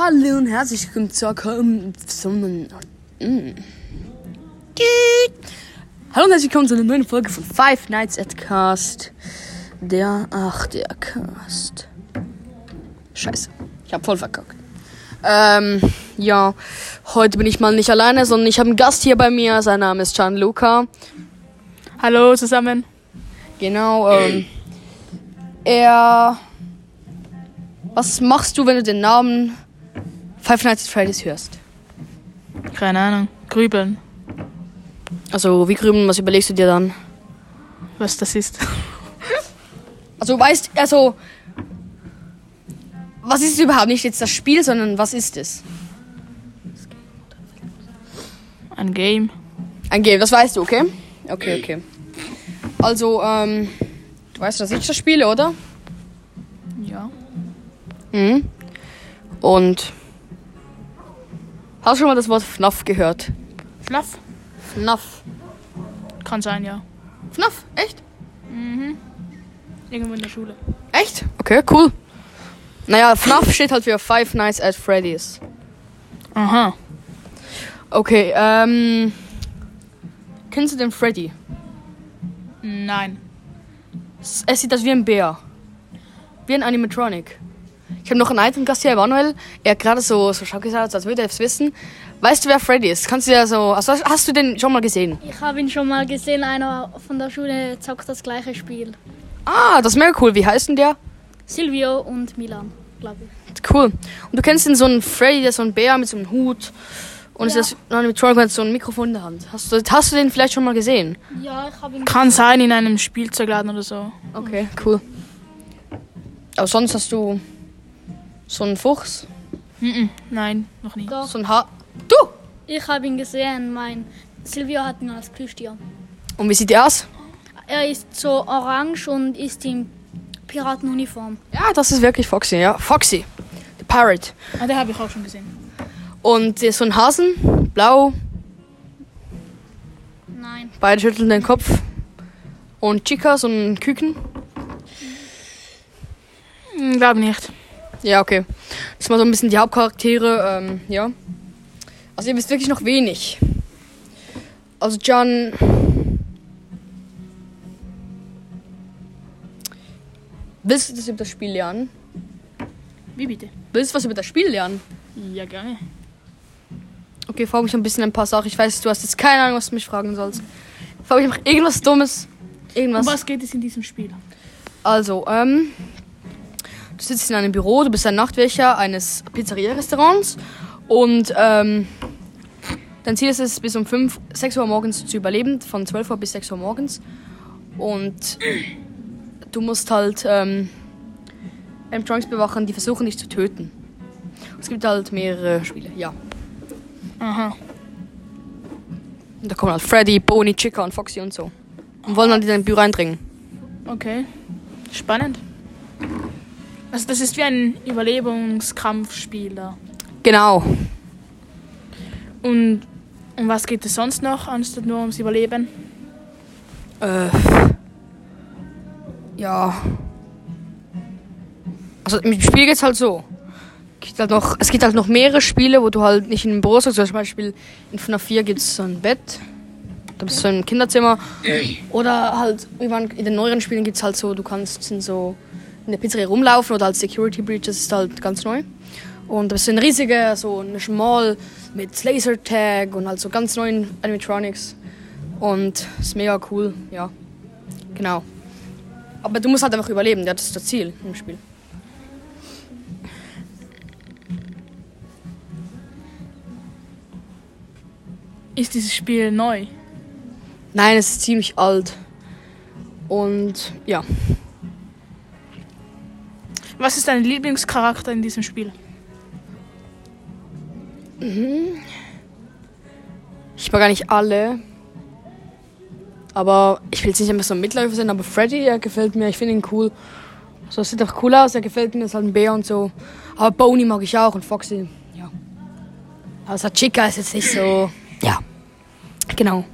Hallo und herzlich willkommen zum Mm. Hallo und herzlich willkommen zu einer neuen Folge von Five Nights at Cast. Der, ach, der Cast. Scheiße, ich hab voll verkackt. Ähm, ja, heute bin ich mal nicht alleine, sondern ich habe einen Gast hier bei mir. Sein Name ist Gianluca. Hallo zusammen. Genau, ähm, er. Was machst du, wenn du den Namen Five Nights at Freddy's hörst? Keine Ahnung. Grübeln. Also, wie grüben, was überlegst du dir dann? Was das ist. Also, du weißt, also. Was ist überhaupt nicht jetzt das Spiel, sondern was ist es? Ein Game. Ein Game, das weißt du, okay? Okay, okay. Also, ähm. Du weißt, dass ich das spiele, oder? Ja. Mhm. Und. Hast du schon mal das Wort FNAF gehört? Fluff. FNAF. Kann sein, ja. FNAF? Echt? Irgendwo in der Schule. Echt? Okay, cool. Naja, FNAF steht halt für Five Nights at Freddy's. Aha. Okay, ähm. Kennst du den Freddy? Nein. Es es sieht aus wie ein Bär. Wie ein Animatronic. Ich habe noch einen weiteren Gast hier, Emanuel. Er hat gerade so, so schau gesagt, als würde er es wissen. Weißt du, wer Freddy ist? Kannst du ja so. Also hast du den schon mal gesehen? Ich habe ihn schon mal gesehen, einer von der Schule zockt das gleiche Spiel. Ah, das ist mega cool. Wie heißt denn der? Silvio und Milan, glaube ich. Cool. Und du kennst den so einen Freddy, der ist so ein Bär mit so einem Hut. Und Ja. ist ein Animatronic mit so einem Mikrofon in der Hand. Hast du, hast du den vielleicht schon mal gesehen? Ja, ich habe ihn Kann sein in einem Spielzeugladen oder so. Okay, cool. Aber sonst hast du so einen Fuchs, Mhm. Nein, noch nie. Doch, so ein Haar. Du! ich habe ihn gesehen. Mein Silvio hat ihn als Plüschtier. Und wie sieht der aus? Er ist so orange und ist in Piratenuniform. Ja, das ist wirklich Foxy, ja. Foxy. The Pirate. Ah, der habe ich auch schon gesehen. Und so ein Hasen, blau, Nein, beide schütteln den Kopf. Und Chica, so ein Küken. Hm, glaube nicht. Ja, okay. Das sind mal so ein bisschen die Hauptcharaktere, ähm, ja. Also ihr wisst wirklich noch wenig. Also John. Willst du das über das Spiel lernen? Wie bitte? Willst du was über das Spiel lernen? Ja, gerne. Okay, frag mich ein bisschen ein paar Sachen. Ich weiß, du hast jetzt keine Ahnung, was du mich fragen sollst. Frag mich einfach irgendwas Dummes. Irgendwas. Um was geht es in diesem Spiel? Also, ähm, du sitzt in einem Büro, du bist ein Nachtwächter eines Pizzeria-Restaurants und ähm, dein Ziel ist es, bis um 5, 6 Uhr morgens zu überleben, von 12 Uhr bis 6 Uhr morgens. Und du musst halt ähm, Animatronics bewachen, die versuchen dich zu töten. Es gibt halt mehrere Spiele, ja. Aha. Und da kommen halt Freddy, Bonnie, Chica und Foxy und so. Und wollen dann in dein Büro eindringen. Okay. Spannend. Also das ist wie ein Überlebungskampfspiel da. Genau. Und um was geht es sonst noch, anstatt nur ums Überleben? Äh, ja. Also im Spiel geht's halt so. Gibt halt noch, es gibt halt noch mehrere Spiele, wo du halt nicht in einem Büro sitzt. Zum Beispiel in FNAF 4 gibt's so ein Bett. Da bist du im Kinderzimmer. Oder halt, irgendwann in den neueren Spielen gibt's halt so, du kannst in so in der Pizzeria rumlaufen oder als Security Breach, das ist halt ganz neu. Und das ist ein riesiger, so ein Mall mit Lasertag und halt so ganz neuen Animatronics. Und ist mega cool, ja. Genau. Aber du musst halt einfach überleben, das ist das Ziel im Spiel. Ist dieses Spiel neu? Nein, es ist ziemlich alt. Und ja. Was ist dein Lieblingscharakter in diesem Spiel? Ich mag gar nicht alle. Aber ich will jetzt nicht immer so ein Mitläufer sein, aber Freddy, er gefällt mir. Ich finde ihn cool. So, es sieht auch cool aus, er gefällt mir, ist halt ein Bär und so. Aber Boney mag ich auch und Foxy, ja. So Chica ist jetzt nicht so. Ja. Genau.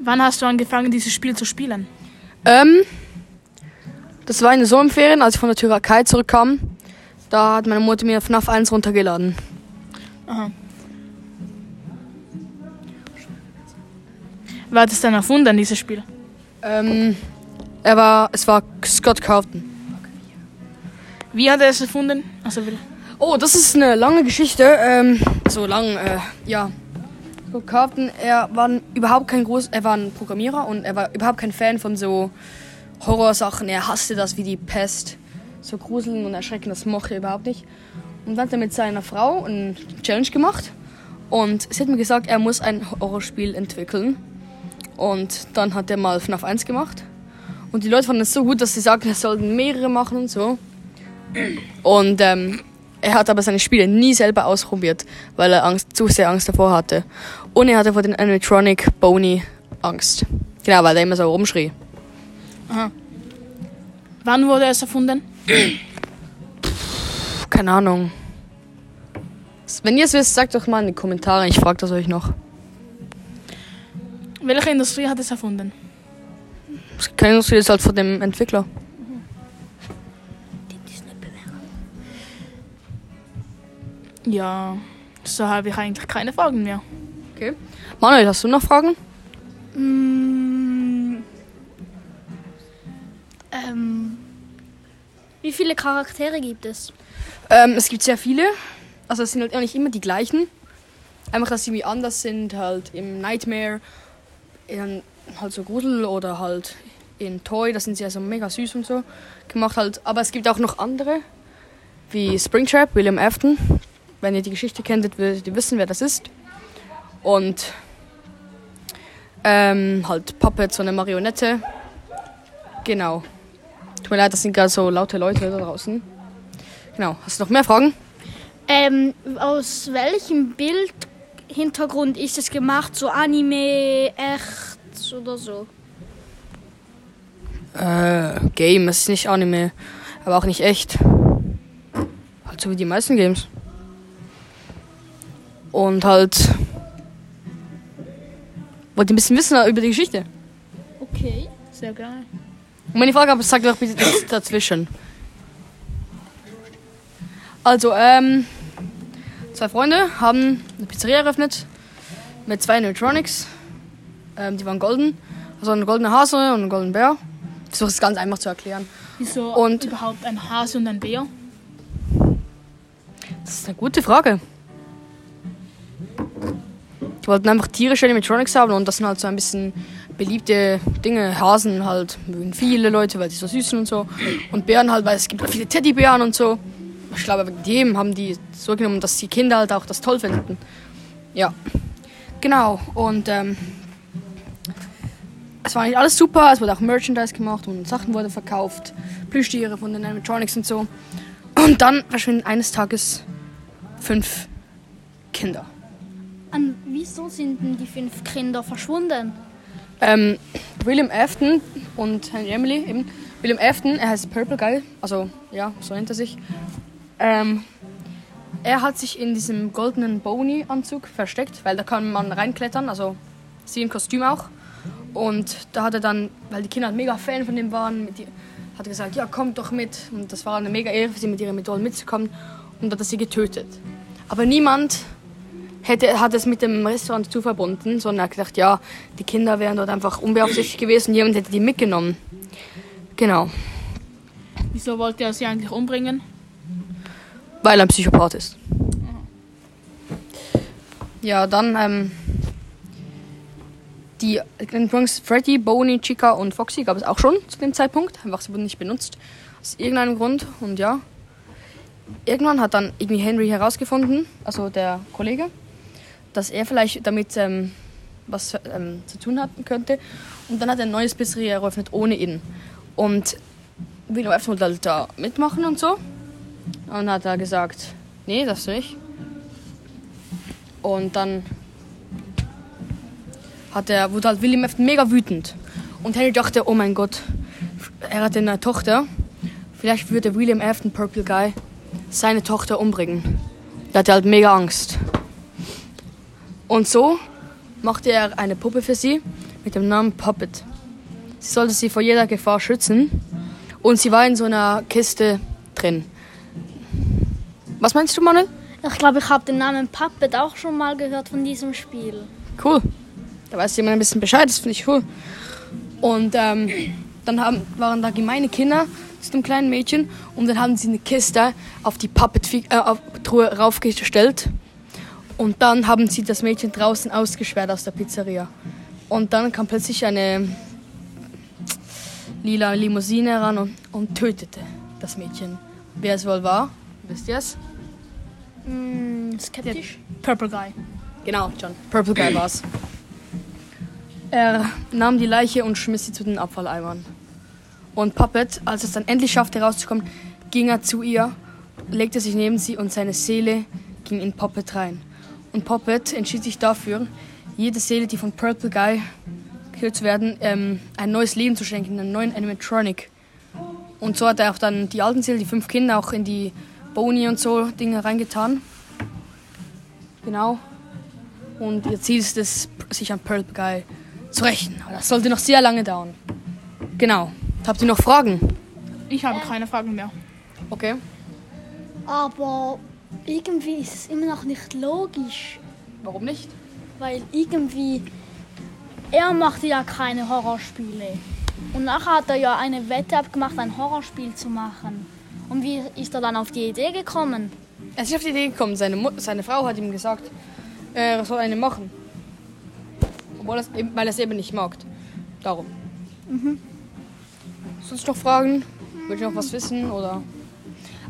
Wann hast du angefangen, dieses Spiel zu spielen? Ähm, Das war in den Sommerferien, als ich von der Türkei zurückkam. Da hat meine Mutter mir FNAF 1 runtergeladen. Aha. Wer hat es denn erfunden, dieses Spiel? Ähm, er war, es war Scott Carlton. Wie hat er es erfunden? Also, will. Oh, das ist eine lange Geschichte. Ähm, so lang, äh, ja. Scott Carlton, er war überhaupt kein groß, er war ein Programmierer und er war überhaupt kein Fan von so Horrorsachen. Er hasste das wie die Pest. So Gruseln und Erschrecken, das mochte er überhaupt nicht. Und dann hat er mit seiner Frau eine Challenge gemacht. Und sie hat mir gesagt, er muss ein Horrorspiel entwickeln. Und dann hat er mal FNAF 1 gemacht. Und die Leute fanden es so gut, dass sie sagten, er sollten mehrere machen und so. Und ähm, er hat aber seine Spiele nie selber ausprobiert, weil er Angst, zu sehr Angst davor hatte. Und er hatte vor den Animatronic Bony Angst. Genau, weil er immer so rumschrie. Wann wurde es erfunden? Keine Ahnung. Wenn ihr es wisst, sagt doch mal in die Kommentare. Ich frage das euch noch. Welche Industrie hat es erfunden? Keine Industrie ist halt von dem Entwickler. Ja, so habe ich eigentlich keine Fragen mehr. Okay. Manuel, hast du noch Fragen? Mm, viele Charaktere gibt es? Ähm, es gibt sehr viele. Also es sind halt auch immer die gleichen. Einfach, dass sie irgendwie anders sind, halt im Nightmare, in halt so Grusel oder halt in Toy, da sind sie also mega süß und so gemacht halt. Aber es gibt auch noch andere, wie Springtrap, William Afton. Wenn ihr die Geschichte kennt, werdet ihr wissen, wer das ist. Und ähm, halt Puppet, so eine Marionette. Genau. Tut mir leid, das sind gerade so laute Leute da draußen. Genau. Hast du noch mehr Fragen? Ähm, aus welchem Bildhintergrund ist es gemacht? So Anime, echt oder so? Äh, Game, es ist nicht Anime, aber auch nicht echt. Halt so wie die meisten Games. Und halt. Wollt ihr ein bisschen wissen über die Geschichte? Okay. Sehr gerne. Und wenn ich Frage habe, sagt doch bitte das dazwischen. Also, ähm, zwei Freunde haben eine Pizzeria eröffnet mit zwei Neutronics. Ähm, die waren golden. Also ein goldener Hase und ein goldener Bär. Ich versuche es ganz einfach zu erklären. Wieso Und- überhaupt ein Hase und ein Bär? Das ist eine gute Frage. Die wollten einfach tierische Animatronics haben und das sind halt so ein bisschen beliebte Dinge. Hasen halt mögen viele Leute, weil sie so süß sind und so. Und Bären halt, weil es gibt viele Teddybären und so. Ich glaube, wegen dem haben die so genommen, dass die Kinder halt auch das toll finden. Ja. Genau. Und ähm, es war nicht alles super. Es wurde auch Merchandise gemacht und Sachen wurden verkauft. Plüschtiere von den Animatronics und so. Und dann verschwinden eines Tages fünf Kinder. An wieso sind denn die fünf Kinder verschwunden? Ähm, William Afton und Henry Emily eben. William Afton, er heißt Purple Guy, also ja, so nennt er sich. Ähm, er hat sich in diesem goldenen Bony-Anzug versteckt, weil da kann man reinklettern, also sie im Kostüm auch. Und da hat er dann, weil die Kinder halt mega Fan von dem waren, die, hat er gesagt, ja, kommt doch mit. Und das war eine mega Ehre für sie, mit ihren Idolen mitzukommen. Und hat er sie getötet. Aber niemand hätte, hat es mit dem Restaurant zu verbunden, sondern er hat gedacht, ja, die Kinder wären dort einfach unbeaufsichtigt gewesen, jemand hätte die mitgenommen. Genau, Wieso wollte er sie eigentlich umbringen? weil er ein Psychopath ist. Ja, dann ähm, die Bronx Freddy, Boney, Chica und Foxy gab es auch schon zu dem Zeitpunkt. Einfach sie wurden nicht benutzt. Aus irgendeinem Grund. Und ja. Irgendwann hat dann irgendwie Henry herausgefunden, also der Kollege, dass er vielleicht damit ähm, was ähm, zu tun hatten könnte. Und dann hat er ein neues Pizzeria eröffnet ohne ihn. Und William F. wollte halt da mitmachen und so. Und hat er gesagt, nee, das nicht. Und dann hat er, wurde halt William F. mega wütend. Und Henry dachte, oh mein Gott, er hat eine Tochter. Vielleicht würde William Afton, Purple Guy, seine Tochter umbringen. Da hatte halt mega Angst. Und so machte er eine Puppe für sie mit dem Namen Puppet. Sie sollte sie vor jeder Gefahr schützen. Und sie war in so einer Kiste drin. Was meinst du, Manuel? Ich glaube, ich habe den Namen Puppet auch schon mal gehört von diesem Spiel. Cool. Da weiß jemand ein bisschen Bescheid, das finde ich cool. Und ähm, dann haben, waren da gemeine Kinder zu dem kleinen Mädchen und dann haben sie eine Kiste auf die Puppet-Truhe äh, raufgestellt. Und dann haben sie das Mädchen draußen ausgesperrt aus der Pizzeria. Und dann kam plötzlich eine lila Limousine ran und, und tötete das Mädchen. Wer es wohl war, wisst ihr es? Hm, skeptisch. Purple Guy. Genau, John. Purple Guy war's. Er nahm die Leiche und schmiss sie zu den Abfalleimern. Und Puppet, als es dann endlich schaffte rauszukommen, ging er zu ihr, legte sich neben sie und seine Seele ging in Puppet rein. Und Puppet entschied sich dafür, jede Seele, die von Purple Guy gekillt zu werden, ähm, ein neues Leben zu schenken, einen neuen Animatronic. Und so hat er auch dann die alten Seelen, die fünf Kinder, auch in die Boni und so Dinge reingetan. Genau. Und ihr Ziel ist es, sich an Purple Guy zu rächen. Aber das sollte noch sehr lange dauern. Genau. Habt ihr noch Fragen? Ich habe keine Fragen mehr. Okay. Aber irgendwie ist es immer noch nicht logisch, Warum nicht? weil irgendwie er machte ja keine Horrorspiele. Und nachher hat er ja eine Wette abgemacht, ein Horrorspiel zu machen. Und wie ist er dann auf die Idee gekommen? Er ist nicht auf die Idee gekommen, seine, seine Frau hat ihm gesagt, er soll eine machen. Obwohl das weil er es eben nicht mag. Darum. Sonst noch Fragen? Wollt ihr noch was wissen? Oder?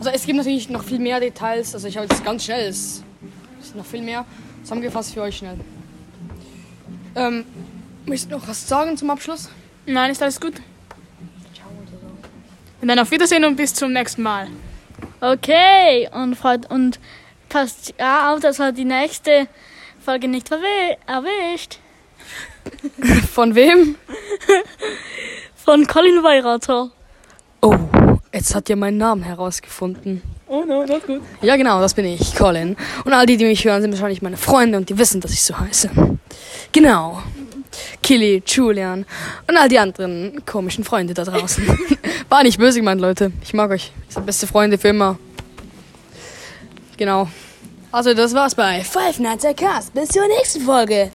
Also es gibt natürlich noch viel mehr Details. Also ich habe jetzt ganz schnell, es ist noch viel mehr zusammengefasst für euch schnell. Ähm, möchtest du noch was sagen zum Abschluss? Nein, ist alles gut? Und dann auf Wiedersehen und bis zum nächsten Mal. Okay, und, freut- und passt ja auf, dass er die nächste Folge nicht erwischt. Von wem? Von Colin Weirater. Jetzt hat ihr meinen Namen herausgefunden. Oh no, das ist gut. Ja, genau, das bin ich, Colin. Und all die, die mich hören, sind wahrscheinlich meine Freunde und die wissen, dass ich so heiße. Genau. Killy, Julian und all die anderen komischen Freunde da draußen. War nicht böse gemeint, Leute. Ich mag euch. Ihr seid beste Freunde für immer. Genau. Also, das war's bei Five Nights at Cast. Bis zur nächsten Folge.